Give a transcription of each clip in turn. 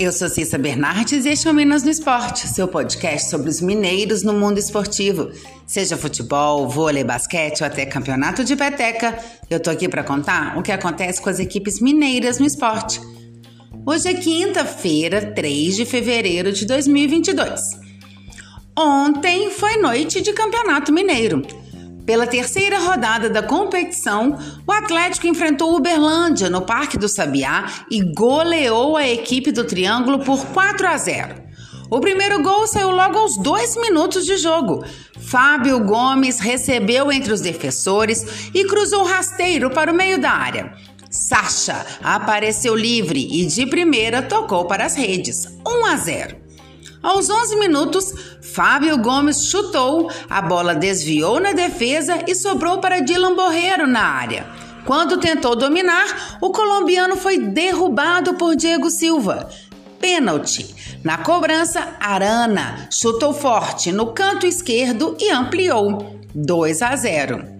eu sou Cissa Bernardes e este é o Minas no Esporte, seu podcast sobre os mineiros no mundo esportivo. Seja futebol, vôlei, basquete ou até campeonato de peteca, eu tô aqui para contar o que acontece com as equipes mineiras no esporte. Hoje é quinta-feira, 3 de fevereiro de 2022. Ontem foi noite de Campeonato Mineiro. Pela terceira rodada da competição, o Atlético enfrentou o Uberlândia no Parque do Sabiá e goleou a equipe do Triângulo por 4 a 0. O primeiro gol saiu logo aos dois minutos de jogo. Fábio Gomes recebeu entre os defensores e cruzou rasteiro para o meio da área. Sacha apareceu livre e de primeira tocou para as redes. 1 a 0. Aos 11 minutos, Fábio Gomes chutou, a bola desviou na defesa e sobrou para Dylan Borreiro na área. Quando tentou dominar, o colombiano foi derrubado por Diego Silva. Pênalti. Na cobrança, Arana chutou forte no canto esquerdo e ampliou. 2 a 0.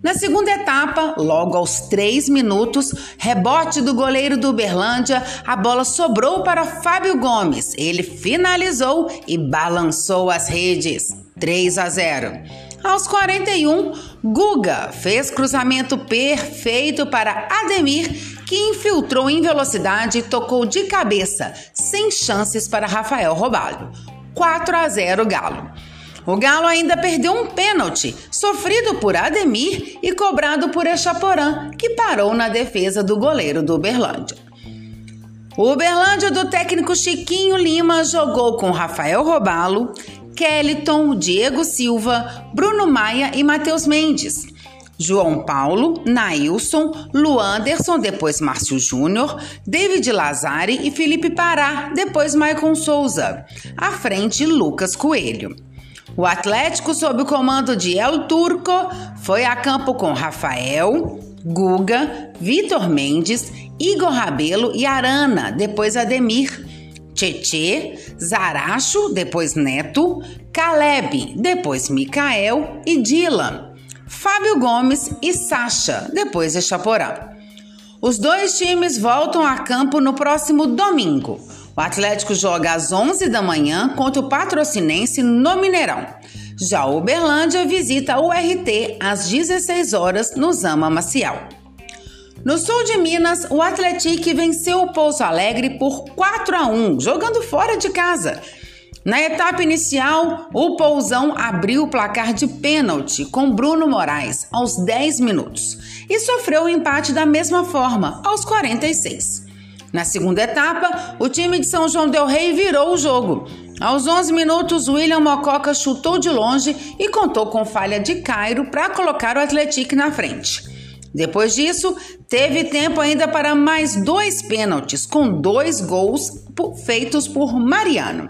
Na segunda etapa, logo aos três minutos, rebote do goleiro do Uberlândia, a bola sobrou para Fábio Gomes. Ele finalizou e balançou as redes. 3 a 0. Aos 41, Guga fez cruzamento perfeito para Ademir, que infiltrou em velocidade e tocou de cabeça, sem chances para Rafael Robalho. 4 a 0 Galo. O Galo ainda perdeu um pênalti, sofrido por Ademir e cobrado por Echaporã, que parou na defesa do goleiro do Uberlândia. O Uberlândia do técnico Chiquinho Lima jogou com Rafael Robalo, Kellyton, Diego Silva, Bruno Maia e Matheus Mendes. João Paulo, Nailson, Luanderson, depois Márcio Júnior, David Lazari e Felipe Pará, depois Maicon Souza. À frente, Lucas Coelho. O Atlético, sob o comando de El Turco, foi a campo com Rafael, Guga, Vitor Mendes, Igor Rabelo e Arana, depois Ademir. Tietê, Zaracho, depois Neto, Caleb, depois Micael e Dylan. Fábio Gomes e Sacha, depois Echaporã. Os dois times voltam a campo no próximo domingo. O Atlético joga às 11 da manhã contra o Patrocinense no Mineirão. Já o Uberlândia visita o RT às 16 horas no Zama Maciel. No sul de Minas, o Atlético venceu o Pouso Alegre por 4 a 1, jogando fora de casa. Na etapa inicial, o Pousão abriu o placar de pênalti com Bruno Moraes aos 10 minutos e sofreu o empate da mesma forma aos 46. Na segunda etapa, o time de São João Del Rei virou o jogo. Aos 11 minutos, William Mococa chutou de longe e contou com falha de Cairo para colocar o Atlético na frente. Depois disso, teve tempo ainda para mais dois pênaltis, com dois gols feitos por Mariano.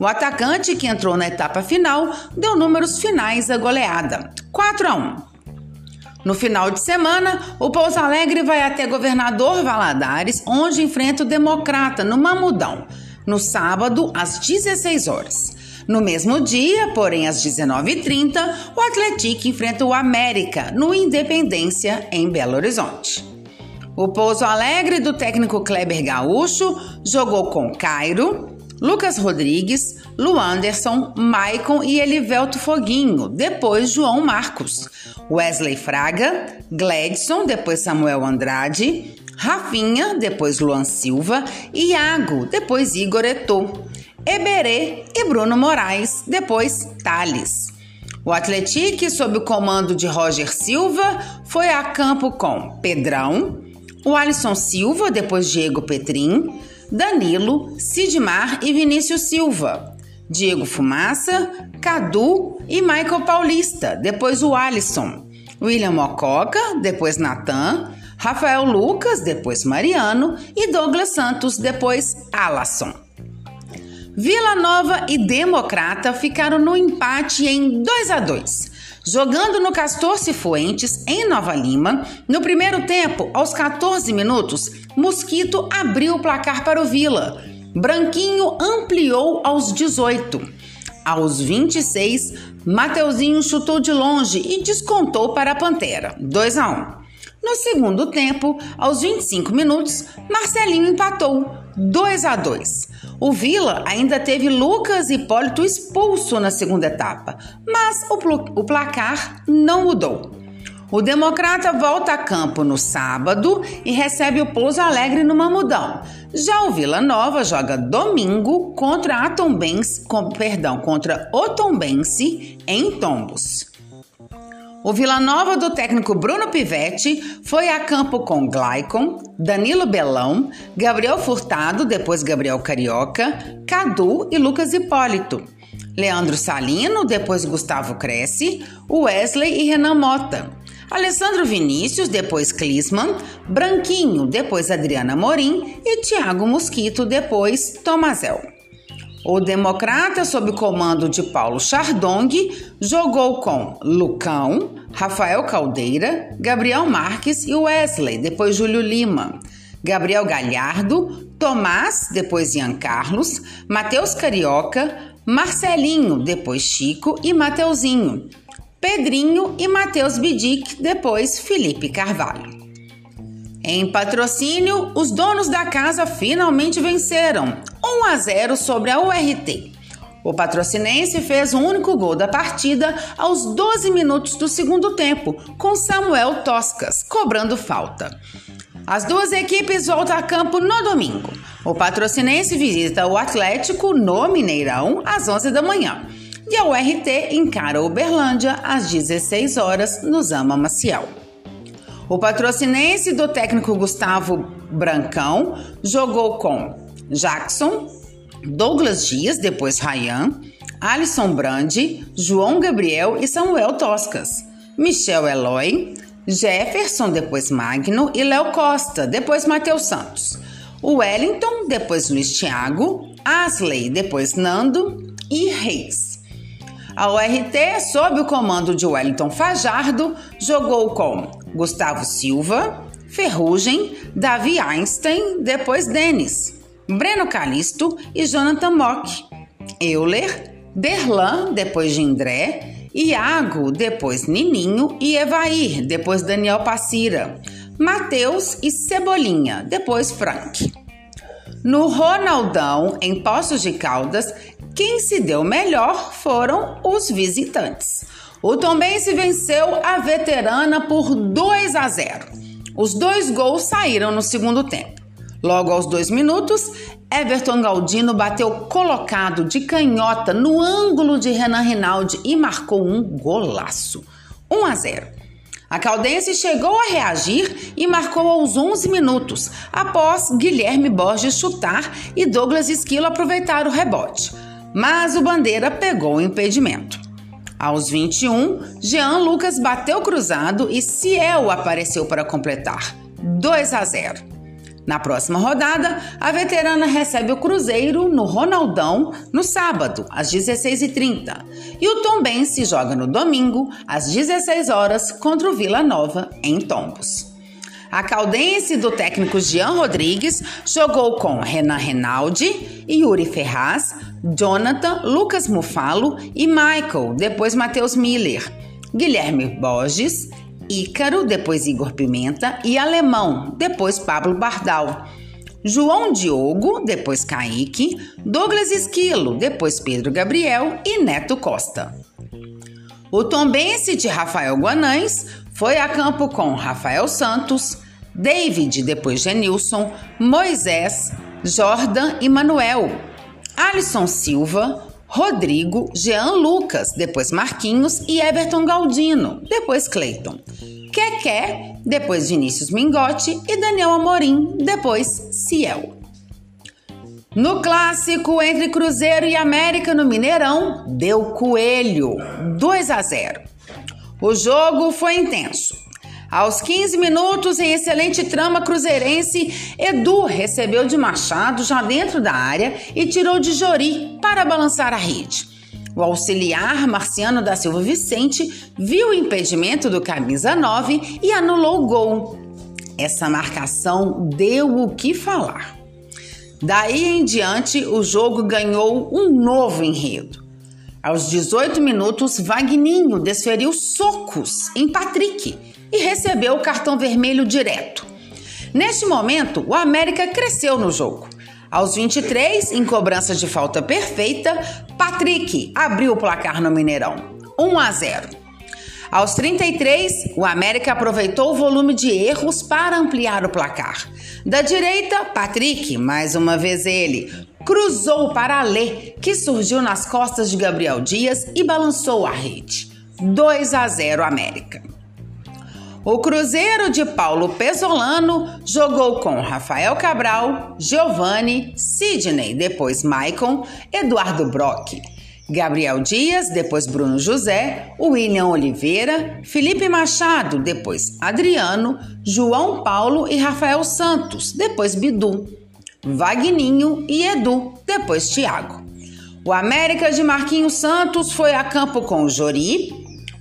O atacante, que entrou na etapa final, deu números finais da goleada: 4 a 1. No final de semana, o Pouso Alegre vai até Governador Valadares, onde enfrenta o Democrata no Mamudão, no sábado às 16 horas. No mesmo dia, porém às 19h30, o Atlético enfrenta o América no Independência, em Belo Horizonte. O Pouso Alegre do técnico Kleber Gaúcho jogou com Cairo, Lucas Rodrigues, Luanderson, Maicon e Elivelto Foguinho, depois João Marcos, Wesley Fraga, Gledson, depois Samuel Andrade, Rafinha, depois Luan Silva, Iago, depois Igor Etô, Eberê e Bruno Moraes, depois Thales. O Atlético, sob o comando de Roger Silva, foi a campo com Pedrão, o Alisson Silva, depois Diego Petrin, Danilo, Sidmar e Vinícius Silva, Diego Fumaça, Cadu e Michael Paulista, depois o Alisson, William Mococa, depois Natan, Rafael Lucas, depois Mariano e Douglas Santos, depois Alasson. Vila Nova e Democrata ficaram no empate em 2 a 2. Jogando no Castor Cifuentes, em Nova Lima, no primeiro tempo, aos 14 minutos, Mosquito abriu o placar para o Vila. Branquinho ampliou aos 18. Aos 26, Mateuzinho chutou de longe e descontou para a Pantera, 2 a 1. No segundo tempo, aos 25 minutos, Marcelinho empatou 2 a 2. O Vila ainda teve Lucas Hipólito expulso na segunda etapa, mas o, o placar não mudou. O Democrata volta a campo no sábado e recebe o Pouso Alegre no Mamudão. Já o Vila Nova joga domingo contra a Tombense, com, perdão, contra o Tombense em Tombos. O Vila Nova do técnico Bruno Pivetti foi a campo com Glaicon, Danilo Belão, Gabriel Furtado, depois Gabriel Carioca, Cadu e Lucas Hipólito. Leandro Salino, depois Gustavo Cresce, Wesley e Renan Mota. Alessandro Vinícius, depois Clisman, Branquinho, depois Adriana Morim e Thiago Mosquito, depois Tomazel. O Democrata, sob comando de Paulo Chardong, jogou com Lucão, Rafael Caldeira, Gabriel Marques e Wesley, depois Júlio Lima. Gabriel Galhardo, Tomás, depois Ian Carlos, Matheus Carioca, Marcelinho, depois Chico e Mateuzinho. Pedrinho e Matheus Bidic, depois Felipe Carvalho. Em patrocínio, os donos da casa finalmente venceram 1 a 0 sobre a URT. O patrocinense fez o único gol da partida aos 12 minutos do segundo tempo, com Samuel Toscas cobrando falta. As duas equipes voltam a campo no domingo. O patrocinense visita o Atlético no Mineirão às 11 da manhã e a URT encara Uberlândia às 16 horas no Zama Maciel. O patrocinense do técnico Gustavo Brancão jogou com Jackson, Douglas Dias, depois Rayan, Alisson Brandi, João Gabriel e Samuel Toscas, Michel Eloy, Jefferson, depois Magno e Léo Costa, depois Matheus Santos, Wellington, depois Luiz Thiago, Asley, depois Nando e Reis. A ORT, sob o comando de Wellington Fajardo, jogou com Gustavo Silva, Ferrugem, Davi Einstein, depois Denis, Breno Calisto e Jonathan Mock, Euler, Derlan, depois Gindré, Iago, depois Nininho e Evair, depois Daniel Passira, Mateus e Cebolinha, depois Frank. No Ronaldão, em Poços de Caldas, quem se deu melhor foram os visitantes. O Tombense venceu a veterana por 2 a 0. Os dois gols saíram no segundo tempo. Logo aos dois minutos, Everton Galdino bateu colocado de canhota no ângulo de Renan Rinaldi e marcou um golaço. 1 a 0. A Caldense chegou a reagir e marcou aos 11 minutos, após Guilherme Borges chutar e Douglas Esquilo aproveitar o rebote mas o Bandeira pegou o impedimento. Aos 21, Jean Lucas bateu cruzado e Ciel apareceu para completar. 2 a 0. Na próxima rodada, a veterana recebe o Cruzeiro no Ronaldão no sábado, às 16h30. E o Tombense joga no domingo, às 16 horas, contra o Vila Nova, em Tombos. A caldense do técnico Jean Rodrigues jogou com Renan Renaldi, Yuri Ferraz, Jonathan, Lucas Mufalo e Michael, depois Matheus Miller, Guilherme Borges, Ícaro, depois Igor Pimenta e Alemão, depois Pablo Bardal. João Diogo, depois Kaique, Douglas Esquilo, depois Pedro Gabriel e Neto Costa. O tombense de Rafael Guanães foi a campo com Rafael Santos, David, depois Genilson, Moisés, Jordan e Manuel, Alisson Silva, Rodrigo, Jean Lucas, depois Marquinhos e Everton Galdino, depois Cleiton. Keké, depois Vinícius Mingotti e Daniel Amorim, depois Ciel. No clássico entre Cruzeiro e América no Mineirão, deu coelho, 2 a 0. O jogo foi intenso. Aos 15 minutos, em excelente trama cruzeirense, Edu recebeu de Machado já dentro da área e tirou de Jori para balançar a rede. O auxiliar Marciano da Silva Vicente viu o impedimento do camisa 9 e anulou o gol. Essa marcação deu o que falar. Daí em diante, o jogo ganhou um novo enredo. Aos 18 minutos, Vagninho desferiu socos em Patrick e recebeu o cartão vermelho direto. Neste momento, o América cresceu no jogo. Aos 23, em cobrança de falta perfeita, Patrick abriu o placar no Mineirão, 1 a 0. Aos 33, o América aproveitou o volume de erros para ampliar o placar. Da direita, Patrick, mais uma vez ele, cruzou para Alê, que surgiu nas costas de Gabriel Dias e balançou a rede. 2 a 0 América. O Cruzeiro de Paulo Pesolano jogou com Rafael Cabral, Giovanni, Sidney, depois Maicon, Eduardo Brock, Gabriel Dias, depois Bruno José, William Oliveira, Felipe Machado, depois Adriano, João Paulo e Rafael Santos, depois Bidu, Vagninho e Edu, depois Thiago. O América de Marquinhos Santos foi a campo com Jori,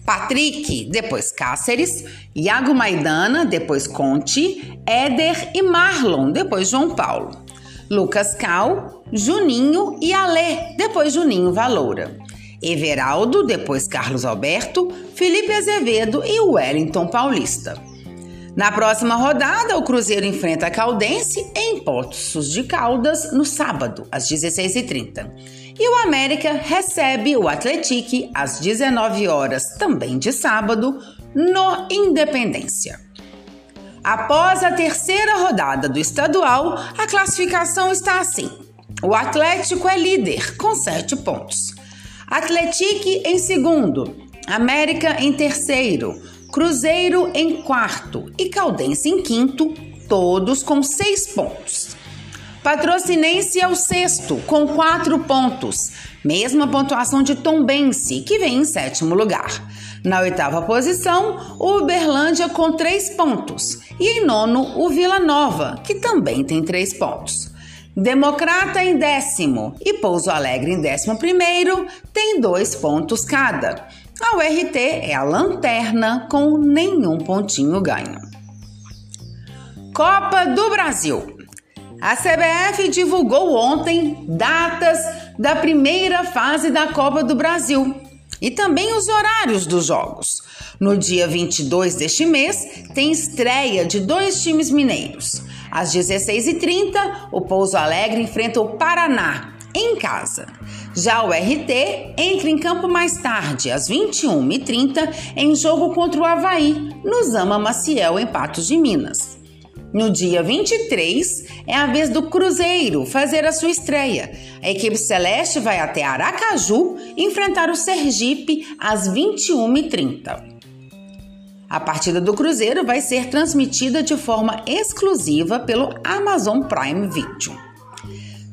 Patrick, depois Cáceres, Iago Maidana, depois Conte, Éder e Marlon, depois João Paulo. Lucas Cal, Juninho e Alê, depois Juninho Valoura. Everaldo, depois Carlos Alberto, Felipe Azevedo e Wellington Paulista. Na próxima rodada, o Cruzeiro enfrenta a Caldense em Poços de Caldas no sábado, às 16h30. E o América recebe o Atletique às 19 horas, também de sábado, no Independência. Após a terceira rodada do estadual, a classificação está assim: o Atlético é líder com 7 pontos, Atletique em segundo, América em terceiro, Cruzeiro em quarto e Caldense em quinto, todos com seis pontos. Patrocinense é o sexto, com quatro pontos, mesma pontuação de Tombense, que vem em sétimo lugar. Na oitava posição, o Uberlândia com três pontos. E em nono, o Vila Nova, que também tem três pontos. Democrata em décimo e Pouso Alegre em décimo primeiro tem dois pontos cada. A URT é a lanterna com nenhum pontinho ganho. Copa do Brasil. A CBF divulgou ontem datas da primeira fase da Copa do Brasil e também os horários dos jogos. No dia 22 deste mês, tem estreia de dois times mineiros. Às 16h30, o Pouso Alegre enfrenta o Paraná, em casa. Já o RT entra em campo mais tarde, às 21h30, em jogo contra o Havaí, no Zama Maciel, em Patos de Minas. No dia 23, é a vez do Cruzeiro fazer a sua estreia. A equipe celeste vai até Aracaju enfrentar o Sergipe às 21h30. A partida do Cruzeiro vai ser transmitida de forma exclusiva pelo Amazon Prime Video.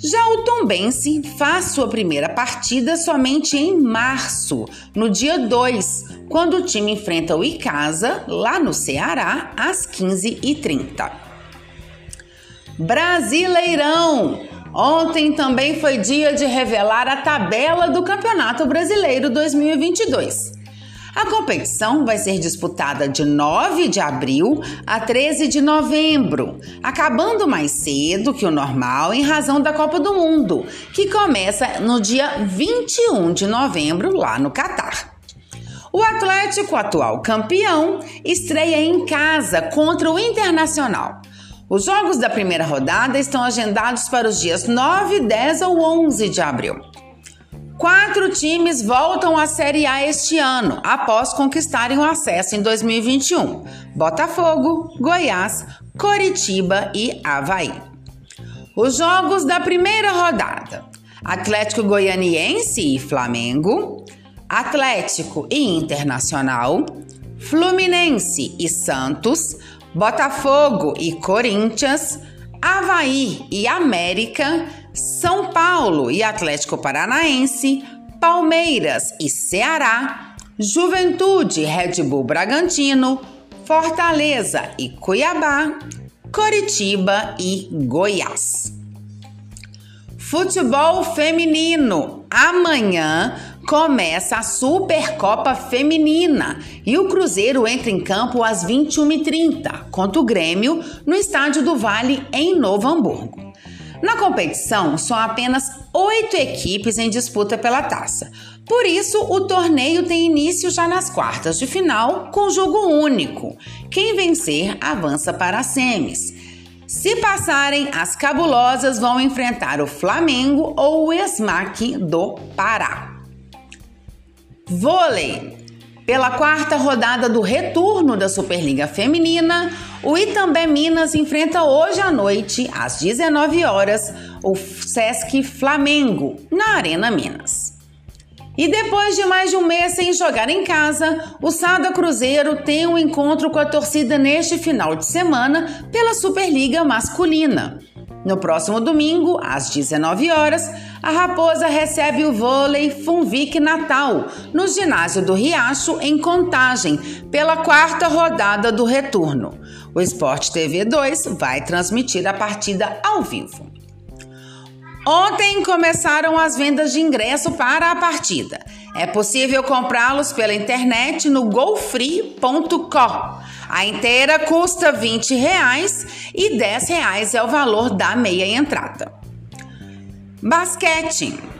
Já o Tombense faz sua primeira partida somente em março, no dia 2, quando o time enfrenta o Icasa, lá no Ceará, às 15h30. Brasileirão! Ontem também foi dia de revelar a tabela do Campeonato Brasileiro 2022. A competição vai ser disputada de 9 de abril a 13 de novembro, acabando mais cedo que o normal em razão da Copa do Mundo, que começa no dia 21 de novembro lá no Catar. O Atlético, atual campeão, estreia em casa contra o Internacional. Os jogos da primeira rodada estão agendados para os dias 9, 10 ou 11 de abril. Quatro times voltam à Série A este ano, após conquistarem o acesso em 2021: Botafogo, Goiás, Coritiba e Havaí. Os jogos da primeira rodada: Atlético Goianiense e Flamengo, Atlético e Internacional, Fluminense e Santos, Botafogo e Corinthians, Havaí e América são Paulo e Atlético Paranaense, Palmeiras e Ceará, Juventude, Red Bull Bragantino, Fortaleza e Cuiabá, Coritiba e Goiás. Futebol feminino. Amanhã começa a Supercopa Feminina e o Cruzeiro entra em campo às 21h30 contra o Grêmio no Estádio do Vale, em Novo Hamburgo. Na competição, são apenas oito equipes em disputa pela taça. Por isso, o torneio tem início já nas quartas de final, com jogo único. Quem vencer avança para as semis. Se passarem, as cabulosas vão enfrentar o Flamengo ou o Esmaque do Pará. Vôlei. Pela quarta rodada do retorno da Superliga Feminina, o Itambé Minas enfrenta hoje à noite, às 19 horas, o Sesc Flamengo, na Arena Minas. E depois de mais de um mês sem jogar em casa, o Sada Cruzeiro tem um encontro com a torcida neste final de semana pela Superliga Masculina. No próximo domingo, às 19 horas, a Raposa recebe o vôlei Funvic Natal, no ginásio do Riacho, em Contagem, pela quarta rodada do retorno. O Esporte TV 2 vai transmitir a partida ao vivo. Ontem começaram as vendas de ingresso para a partida. É possível comprá-los pela internet no gofree.com. A inteira custa 20 reais e 10 reais é o valor da meia entrada. Basquete.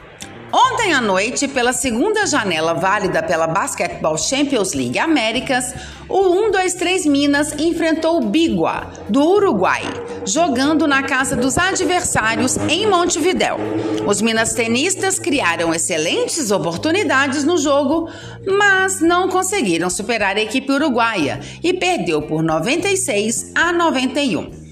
Ontem à noite, pela segunda janela válida pela Basketball Champions League Américas, o 123 Minas enfrentou o Bigua, do Uruguai, jogando na casa dos adversários em Montevidéu. Os minas tenistas criaram excelentes oportunidades no jogo, mas não conseguiram superar a equipe uruguaia e perdeu por 96 a 91.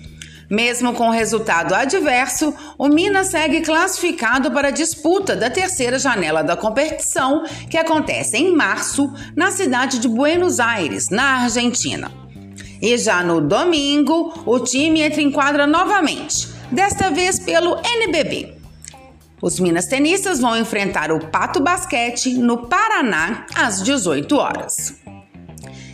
Mesmo com resultado adverso, o Minas segue classificado para a disputa da terceira janela da competição, que acontece em março, na cidade de Buenos Aires, na Argentina. E já no domingo, o time entra em quadra novamente, desta vez pelo NBB. Os Minas Tenistas vão enfrentar o Pato Basquete no Paraná às 18 horas.